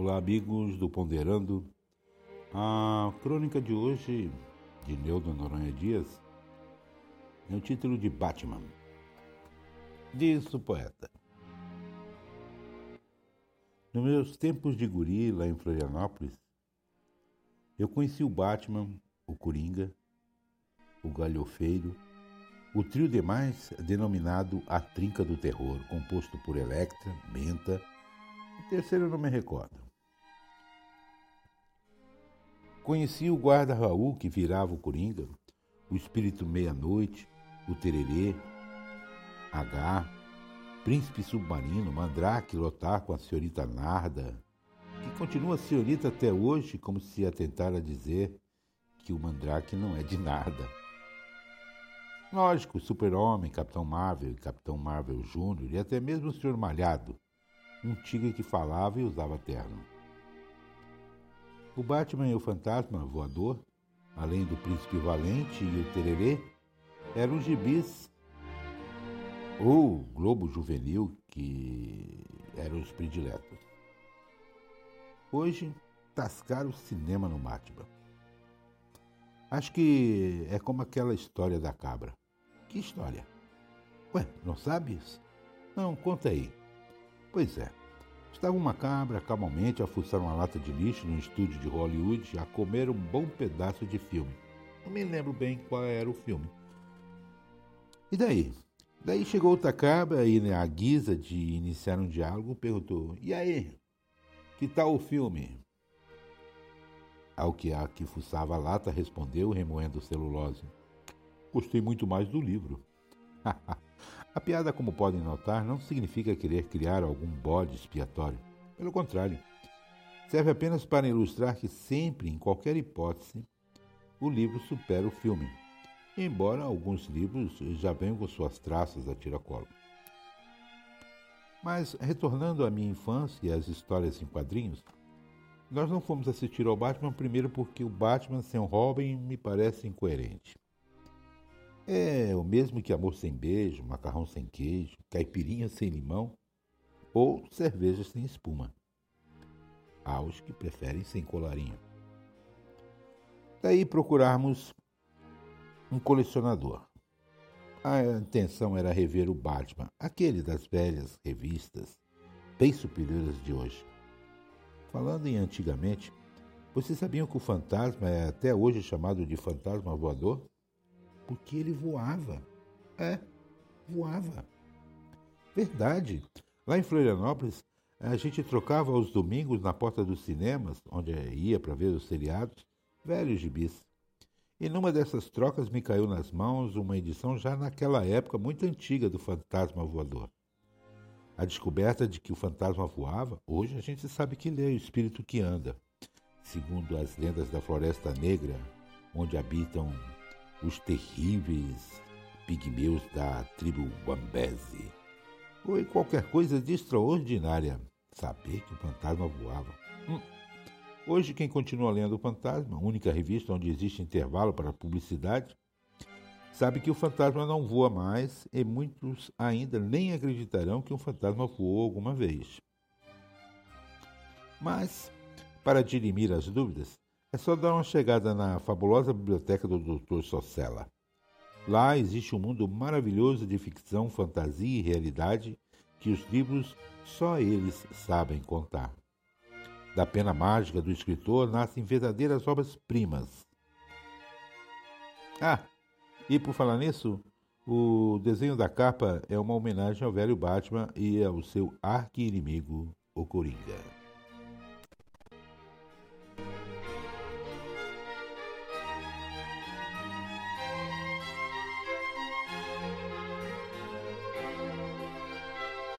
Olá, amigos do Ponderando. A crônica de hoje, de Neudo Noronha Dias, é o título de Batman. Diz o poeta. Nos meus tempos de guri lá em Florianópolis, eu conheci o Batman, o Coringa, o Galhofeiro, o trio demais denominado A Trinca do Terror, composto por Electra, Menta o terceiro eu não me recordo. Conheci o guarda Raul que virava o Coringa, o espírito meia-noite, o tererê, H, príncipe submarino, Mandrake lotar com a senhorita Narda, que continua senhorita até hoje, como se ia tentar a dizer que o Mandrake não é de nada. Lógico, Super-Homem, Capitão Marvel, Capitão Marvel Júnior e até mesmo o Sr. Malhado, um tigre que falava e usava terno. O Batman e o Fantasma Voador, além do Príncipe Valente e o Tererê, eram gibis ou Globo Juvenil, que eram os prediletos. Hoje, tascaram o cinema no Batman. Acho que é como aquela história da cabra. Que história? Ué, não sabes? Não, conta aí. Pois é. Estava uma cabra calmamente a fuçar uma lata de lixo no estúdio de Hollywood a comer um bom pedaço de filme. Não me lembro bem qual era o filme. E daí? Daí chegou outra cabra e, na guisa de iniciar um diálogo, perguntou: E aí? Que tal o filme? Ao que a que fuçava a lata respondeu, remoendo celulose: Gostei muito mais do livro. A piada, como podem notar, não significa querer criar algum bode expiatório. Pelo contrário, serve apenas para ilustrar que sempre, em qualquer hipótese, o livro supera o filme, embora alguns livros já venham com suas traças a tiracolo. Mas, retornando à minha infância e às histórias em quadrinhos, nós não fomos assistir ao Batman primeiro porque o Batman sem o Robin me parece incoerente. É o mesmo que amor sem beijo, macarrão sem queijo, caipirinha sem limão ou cerveja sem espuma. Há os que preferem sem colarinho. Daí procurarmos um colecionador. A intenção era rever o Batman, aquele das velhas revistas, bem superiores de hoje. Falando em antigamente, vocês sabiam que o fantasma é até hoje chamado de fantasma voador? Porque ele voava. É, voava. Verdade. Lá em Florianópolis, a gente trocava os domingos na porta dos cinemas, onde ia para ver os seriados, velhos gibis. E numa dessas trocas me caiu nas mãos uma edição já naquela época muito antiga do Fantasma Voador. A descoberta de que o fantasma voava, hoje a gente sabe que ele é o espírito que anda. Segundo as lendas da Floresta Negra, onde habitam os terríveis pigmeus da tribo Wambese. Foi qualquer coisa de extraordinária saber que o fantasma voava. Hum. Hoje, quem continua lendo o Fantasma, única revista onde existe intervalo para publicidade, sabe que o fantasma não voa mais e muitos ainda nem acreditarão que um fantasma voou alguma vez. Mas, para dirimir as dúvidas, é só dar uma chegada na fabulosa biblioteca do Dr. Socella. Lá existe um mundo maravilhoso de ficção, fantasia e realidade que os livros só eles sabem contar. Da pena mágica do escritor nascem verdadeiras obras-primas. Ah, e por falar nisso, o desenho da capa é uma homenagem ao velho Batman e ao seu arqui-inimigo, o Coringa.